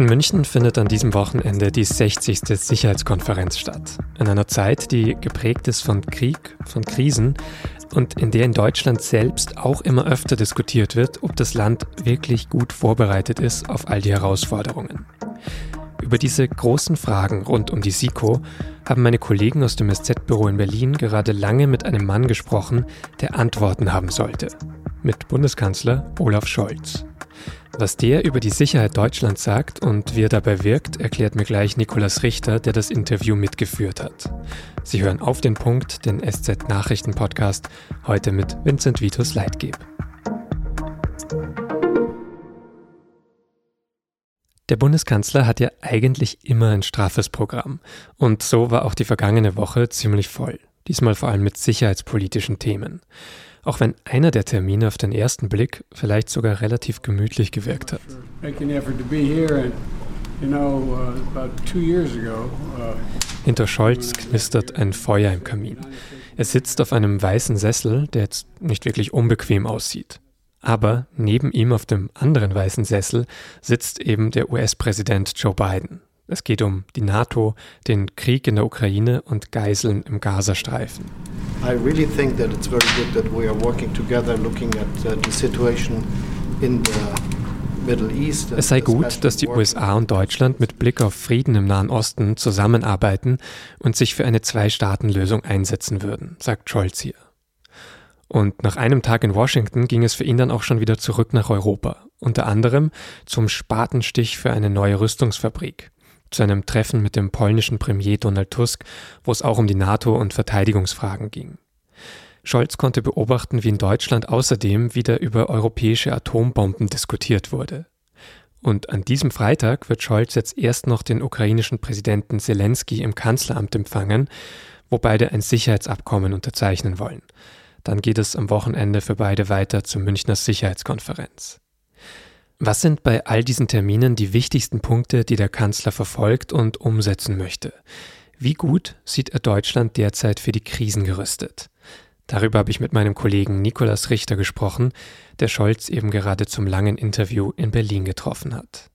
In München findet an diesem Wochenende die 60. Sicherheitskonferenz statt. In einer Zeit, die geprägt ist von Krieg, von Krisen und in der in Deutschland selbst auch immer öfter diskutiert wird, ob das Land wirklich gut vorbereitet ist auf all die Herausforderungen. Über diese großen Fragen rund um die SIKO haben meine Kollegen aus dem SZ-Büro in Berlin gerade lange mit einem Mann gesprochen, der Antworten haben sollte. Mit Bundeskanzler Olaf Scholz. Was der über die Sicherheit Deutschlands sagt und wie er dabei wirkt, erklärt mir gleich Nikolaus Richter, der das Interview mitgeführt hat. Sie hören auf den Punkt, den SZ Nachrichten Podcast, heute mit Vincent Vitus Leitgeb. Der Bundeskanzler hat ja eigentlich immer ein straffes Programm. Und so war auch die vergangene Woche ziemlich voll. Diesmal vor allem mit sicherheitspolitischen Themen. Auch wenn einer der Termine auf den ersten Blick vielleicht sogar relativ gemütlich gewirkt hat. Hinter Scholz knistert ein Feuer im Kamin. Er sitzt auf einem weißen Sessel, der jetzt nicht wirklich unbequem aussieht. Aber neben ihm auf dem anderen weißen Sessel sitzt eben der US-Präsident Joe Biden. Es geht um die NATO, den Krieg in der Ukraine und Geiseln im Gazastreifen. I really think that it's very good that we are working together looking at uh, the situation in the es sei gut, dass die USA und Deutschland mit Blick auf Frieden im Nahen Osten zusammenarbeiten und sich für eine Zwei-Staaten-Lösung einsetzen würden, sagt Scholz hier. Und nach einem Tag in Washington ging es für ihn dann auch schon wieder zurück nach Europa, unter anderem zum Spatenstich für eine neue Rüstungsfabrik, zu einem Treffen mit dem polnischen Premier Donald Tusk, wo es auch um die NATO und Verteidigungsfragen ging. Scholz konnte beobachten, wie in Deutschland außerdem wieder über europäische Atombomben diskutiert wurde. Und an diesem Freitag wird Scholz jetzt erst noch den ukrainischen Präsidenten Zelensky im Kanzleramt empfangen, wo beide ein Sicherheitsabkommen unterzeichnen wollen. Dann geht es am Wochenende für beide weiter zur Münchner Sicherheitskonferenz. Was sind bei all diesen Terminen die wichtigsten Punkte, die der Kanzler verfolgt und umsetzen möchte? Wie gut sieht er Deutschland derzeit für die Krisen gerüstet? Darüber habe ich mit meinem Kollegen Nikolaus Richter gesprochen, der Scholz eben gerade zum langen Interview in Berlin getroffen hat.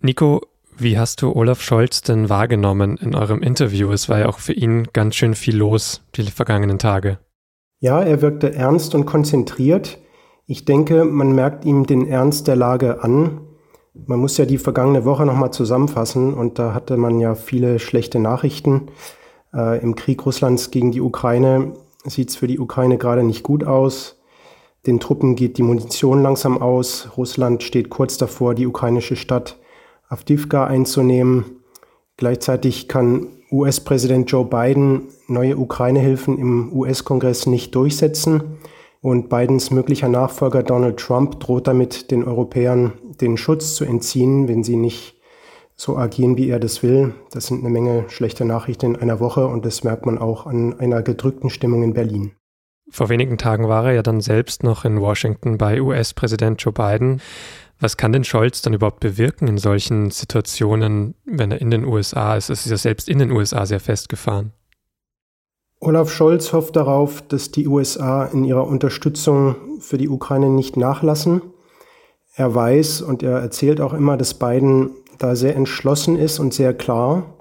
Nico, wie hast du Olaf Scholz denn wahrgenommen in eurem Interview? Es war ja auch für ihn ganz schön viel los die vergangenen Tage. Ja, er wirkte ernst und konzentriert. Ich denke, man merkt ihm den Ernst der Lage an. Man muss ja die vergangene Woche nochmal zusammenfassen und da hatte man ja viele schlechte Nachrichten. Äh, Im Krieg Russlands gegen die Ukraine sieht es für die Ukraine gerade nicht gut aus. Den Truppen geht die Munition langsam aus. Russland steht kurz davor, die ukrainische Stadt Avdivka einzunehmen. Gleichzeitig kann US-Präsident Joe Biden neue Ukraine-Hilfen im US-Kongress nicht durchsetzen. Und Bidens möglicher Nachfolger Donald Trump droht damit, den Europäern den Schutz zu entziehen, wenn sie nicht so agieren, wie er das will. Das sind eine Menge schlechte Nachrichten in einer Woche und das merkt man auch an einer gedrückten Stimmung in Berlin. Vor wenigen Tagen war er ja dann selbst noch in Washington bei US-Präsident Joe Biden. Was kann denn Scholz dann überhaupt bewirken in solchen Situationen, wenn er in den USA ist? Es ist ja selbst in den USA sehr festgefahren. Olaf Scholz hofft darauf, dass die USA in ihrer Unterstützung für die Ukraine nicht nachlassen. Er weiß und er erzählt auch immer, dass Biden da sehr entschlossen ist und sehr klar.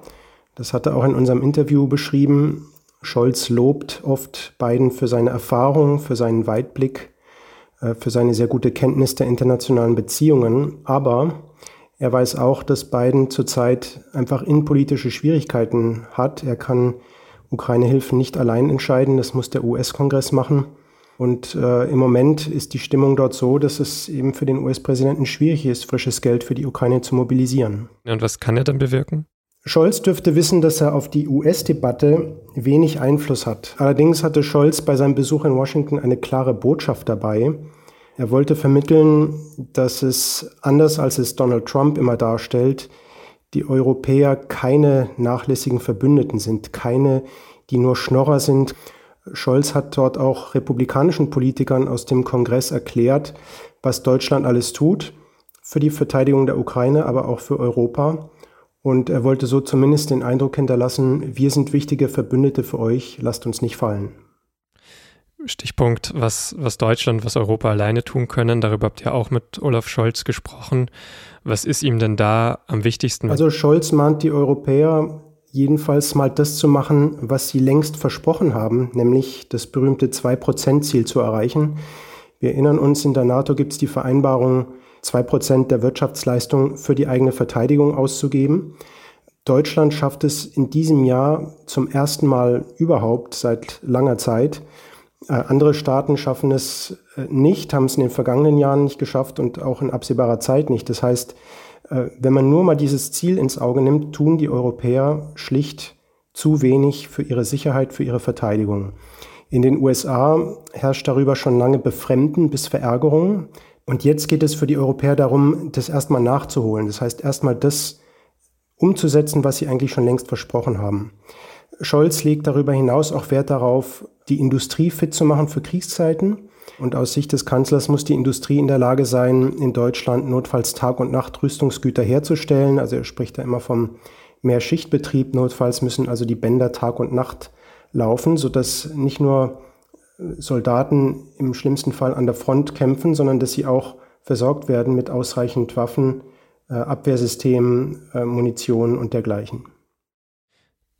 Das hat er auch in unserem Interview beschrieben. Scholz lobt oft Biden für seine Erfahrung, für seinen Weitblick äh, für seine sehr gute Kenntnis der internationalen Beziehungen. Aber er weiß auch, dass Biden zurzeit einfach innenpolitische Schwierigkeiten hat. Er kann Ukraine-Hilfen nicht allein entscheiden, das muss der US-Kongress machen. Und äh, im Moment ist die Stimmung dort so, dass es eben für den US-Präsidenten schwierig ist, frisches Geld für die Ukraine zu mobilisieren. Und was kann er dann bewirken? Scholz dürfte wissen, dass er auf die US-Debatte wenig Einfluss hat. Allerdings hatte Scholz bei seinem Besuch in Washington eine klare Botschaft dabei. Er wollte vermitteln, dass es, anders als es Donald Trump immer darstellt, die Europäer keine nachlässigen Verbündeten sind, keine, die nur Schnorrer sind. Scholz hat dort auch republikanischen Politikern aus dem Kongress erklärt, was Deutschland alles tut für die Verteidigung der Ukraine, aber auch für Europa. Und er wollte so zumindest den Eindruck hinterlassen, wir sind wichtige Verbündete für euch, lasst uns nicht fallen. Stichpunkt, was, was Deutschland, was Europa alleine tun können. Darüber habt ihr auch mit Olaf Scholz gesprochen. Was ist ihm denn da am wichtigsten? Also Scholz mahnt die Europäer jedenfalls mal das zu machen, was sie längst versprochen haben, nämlich das berühmte 2-Prozent-Ziel zu erreichen. Wir erinnern uns, in der NATO gibt es die Vereinbarung, 2% der Wirtschaftsleistung für die eigene Verteidigung auszugeben. Deutschland schafft es in diesem Jahr zum ersten Mal überhaupt seit langer Zeit. Äh, andere Staaten schaffen es äh, nicht, haben es in den vergangenen Jahren nicht geschafft und auch in absehbarer Zeit nicht. Das heißt, äh, wenn man nur mal dieses Ziel ins Auge nimmt, tun die Europäer schlicht zu wenig für ihre Sicherheit, für ihre Verteidigung. In den USA herrscht darüber schon lange Befremden bis Verärgerung. Und jetzt geht es für die Europäer darum, das erstmal nachzuholen. Das heißt, erstmal das umzusetzen, was sie eigentlich schon längst versprochen haben. Scholz legt darüber hinaus auch Wert darauf, die Industrie fit zu machen für Kriegszeiten. Und aus Sicht des Kanzlers muss die Industrie in der Lage sein, in Deutschland notfalls Tag und Nacht Rüstungsgüter herzustellen. Also er spricht da immer vom Mehrschichtbetrieb. Notfalls müssen also die Bänder Tag und Nacht laufen, sodass nicht nur Soldaten im schlimmsten Fall an der Front kämpfen, sondern dass sie auch versorgt werden mit ausreichend Waffen, äh, Abwehrsystemen, äh, Munition und dergleichen.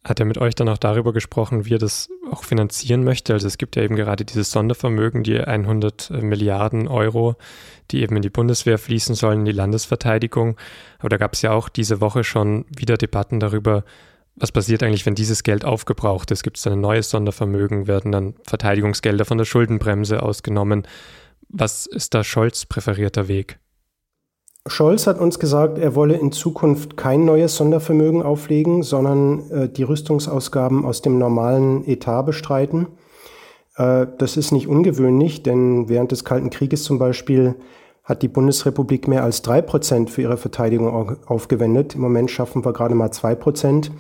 Hat er mit euch dann auch darüber gesprochen, wie er das auch finanzieren möchte? Also es gibt ja eben gerade dieses Sondervermögen, die 100 äh, Milliarden Euro, die eben in die Bundeswehr fließen sollen, in die Landesverteidigung. Aber da gab es ja auch diese Woche schon wieder Debatten darüber, was passiert eigentlich, wenn dieses Geld aufgebraucht ist? Gibt es dann ein neues Sondervermögen? Werden dann Verteidigungsgelder von der Schuldenbremse ausgenommen? Was ist da Scholz präferierter Weg? Scholz hat uns gesagt, er wolle in Zukunft kein neues Sondervermögen auflegen, sondern äh, die Rüstungsausgaben aus dem normalen Etat bestreiten. Äh, das ist nicht ungewöhnlich, denn während des Kalten Krieges zum Beispiel hat die Bundesrepublik mehr als drei Prozent für ihre Verteidigung aufgewendet. Im Moment schaffen wir gerade mal zwei Prozent.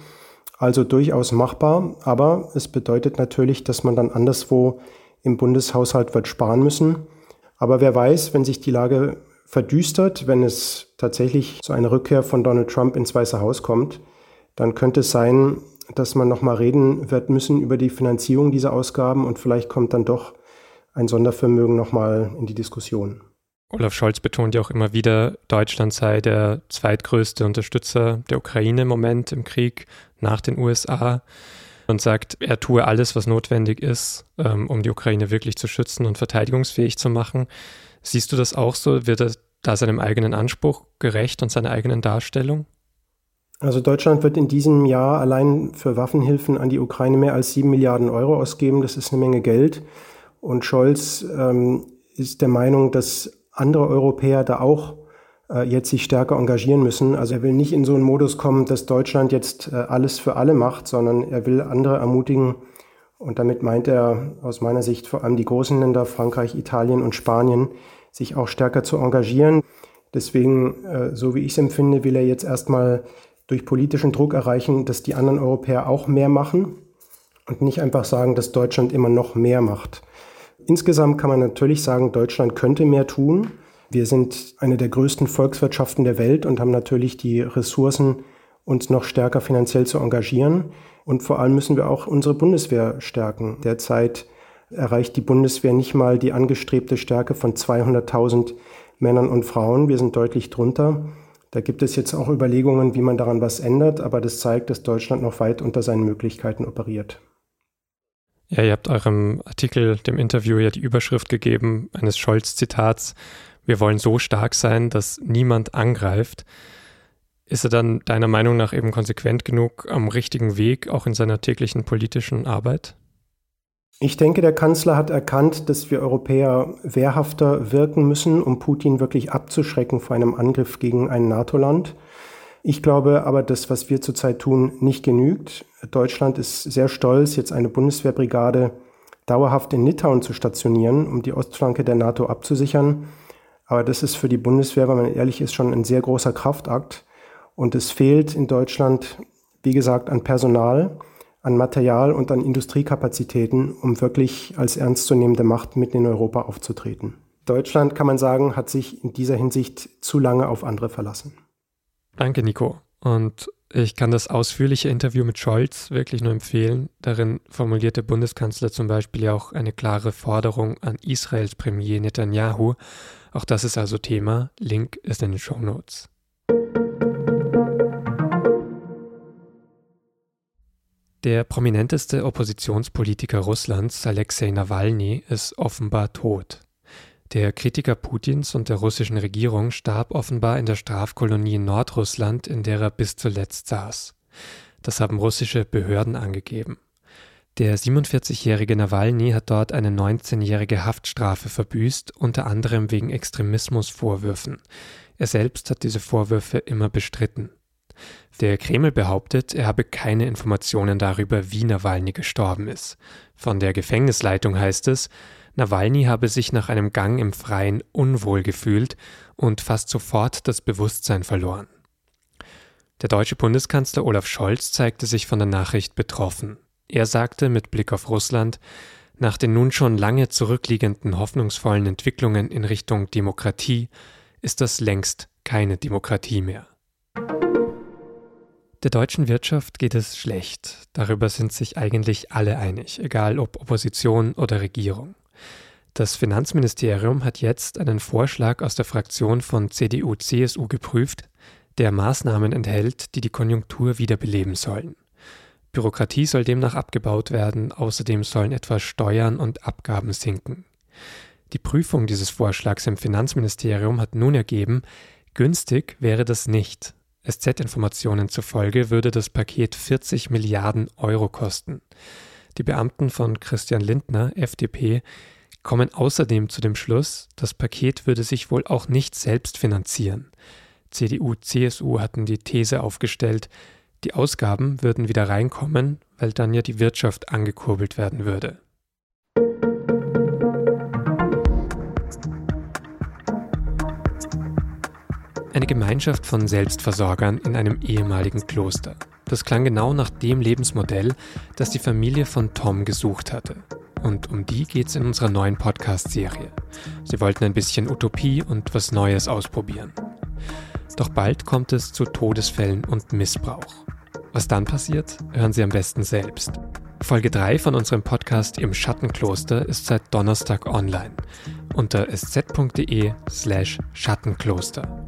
Also durchaus machbar, aber es bedeutet natürlich, dass man dann anderswo im Bundeshaushalt wird sparen müssen. Aber wer weiß, wenn sich die Lage verdüstert, wenn es tatsächlich zu einer Rückkehr von Donald Trump ins Weiße Haus kommt, dann könnte es sein, dass man nochmal reden wird müssen über die Finanzierung dieser Ausgaben und vielleicht kommt dann doch ein Sondervermögen nochmal in die Diskussion. Olaf Scholz betont ja auch immer wieder, Deutschland sei der zweitgrößte Unterstützer der Ukraine im Moment im Krieg nach den USA und sagt, er tue alles, was notwendig ist, ähm, um die Ukraine wirklich zu schützen und verteidigungsfähig zu machen. Siehst du das auch so? Wird da seinem eigenen Anspruch gerecht und seiner eigenen Darstellung? Also Deutschland wird in diesem Jahr allein für Waffenhilfen an die Ukraine mehr als sieben Milliarden Euro ausgeben. Das ist eine Menge Geld. Und Scholz ähm, ist der Meinung, dass andere Europäer da auch äh, jetzt sich stärker engagieren müssen. Also er will nicht in so einen Modus kommen, dass Deutschland jetzt äh, alles für alle macht, sondern er will andere ermutigen. Und damit meint er aus meiner Sicht vor allem die großen Länder Frankreich, Italien und Spanien, sich auch stärker zu engagieren. Deswegen, äh, so wie ich es empfinde, will er jetzt erstmal durch politischen Druck erreichen, dass die anderen Europäer auch mehr machen und nicht einfach sagen, dass Deutschland immer noch mehr macht. Insgesamt kann man natürlich sagen, Deutschland könnte mehr tun. Wir sind eine der größten Volkswirtschaften der Welt und haben natürlich die Ressourcen, uns noch stärker finanziell zu engagieren. Und vor allem müssen wir auch unsere Bundeswehr stärken. Derzeit erreicht die Bundeswehr nicht mal die angestrebte Stärke von 200.000 Männern und Frauen. Wir sind deutlich drunter. Da gibt es jetzt auch Überlegungen, wie man daran was ändert, aber das zeigt, dass Deutschland noch weit unter seinen Möglichkeiten operiert. Ja, ihr habt eurem Artikel, dem Interview ja die Überschrift gegeben eines Scholz-Zitats. Wir wollen so stark sein, dass niemand angreift. Ist er dann deiner Meinung nach eben konsequent genug am richtigen Weg, auch in seiner täglichen politischen Arbeit? Ich denke, der Kanzler hat erkannt, dass wir Europäer wehrhafter wirken müssen, um Putin wirklich abzuschrecken vor einem Angriff gegen ein NATO-Land. Ich glaube aber, das, was wir zurzeit tun, nicht genügt. Deutschland ist sehr stolz, jetzt eine Bundeswehrbrigade dauerhaft in Litauen zu stationieren, um die Ostflanke der NATO abzusichern. Aber das ist für die Bundeswehr, wenn man ehrlich ist, schon ein sehr großer Kraftakt. Und es fehlt in Deutschland, wie gesagt, an Personal, an Material und an Industriekapazitäten, um wirklich als ernstzunehmende Macht mitten in Europa aufzutreten. Deutschland, kann man sagen, hat sich in dieser Hinsicht zu lange auf andere verlassen. Danke, Nico. Und Ich kann das ausführliche Interview mit Scholz wirklich nur empfehlen. Darin formuliert der Bundeskanzler zum Beispiel auch eine klare Forderung an Israels Premier Netanyahu. Auch das ist also Thema. Link ist in den Show Notes. Der prominenteste Oppositionspolitiker Russlands, Alexei Nawalny, ist offenbar tot. Der Kritiker Putins und der russischen Regierung starb offenbar in der Strafkolonie Nordrussland, in der er bis zuletzt saß. Das haben russische Behörden angegeben. Der 47-jährige Nawalny hat dort eine 19-jährige Haftstrafe verbüßt, unter anderem wegen Extremismusvorwürfen. Er selbst hat diese Vorwürfe immer bestritten. Der Kreml behauptet, er habe keine Informationen darüber, wie Nawalny gestorben ist. Von der Gefängnisleitung heißt es, Nawalny habe sich nach einem Gang im Freien unwohl gefühlt und fast sofort das Bewusstsein verloren. Der deutsche Bundeskanzler Olaf Scholz zeigte sich von der Nachricht betroffen. Er sagte mit Blick auf Russland, nach den nun schon lange zurückliegenden hoffnungsvollen Entwicklungen in Richtung Demokratie ist das längst keine Demokratie mehr. Der deutschen Wirtschaft geht es schlecht. Darüber sind sich eigentlich alle einig, egal ob Opposition oder Regierung. Das Finanzministerium hat jetzt einen Vorschlag aus der Fraktion von CDU-CSU geprüft, der Maßnahmen enthält, die die Konjunktur wiederbeleben sollen. Bürokratie soll demnach abgebaut werden, außerdem sollen etwa Steuern und Abgaben sinken. Die Prüfung dieses Vorschlags im Finanzministerium hat nun ergeben, günstig wäre das nicht. SZ-Informationen zufolge würde das Paket 40 Milliarden Euro kosten. Die Beamten von Christian Lindner, FDP, kommen außerdem zu dem Schluss, das Paket würde sich wohl auch nicht selbst finanzieren. CDU, CSU hatten die These aufgestellt, die Ausgaben würden wieder reinkommen, weil dann ja die Wirtschaft angekurbelt werden würde. Eine Gemeinschaft von Selbstversorgern in einem ehemaligen Kloster. Das klang genau nach dem Lebensmodell, das die Familie von Tom gesucht hatte. Und um die geht es in unserer neuen Podcast-Serie. Sie wollten ein bisschen Utopie und was Neues ausprobieren. Doch bald kommt es zu Todesfällen und Missbrauch. Was dann passiert, hören Sie am besten selbst. Folge 3 von unserem Podcast im Schattenkloster ist seit Donnerstag online unter sz.de slash Schattenkloster.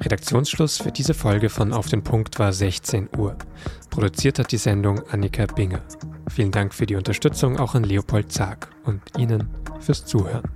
Redaktionsschluss für diese Folge von Auf den Punkt war 16 Uhr. Produziert hat die Sendung Annika Binger. Vielen Dank für die Unterstützung auch an Leopold Zag und Ihnen fürs Zuhören.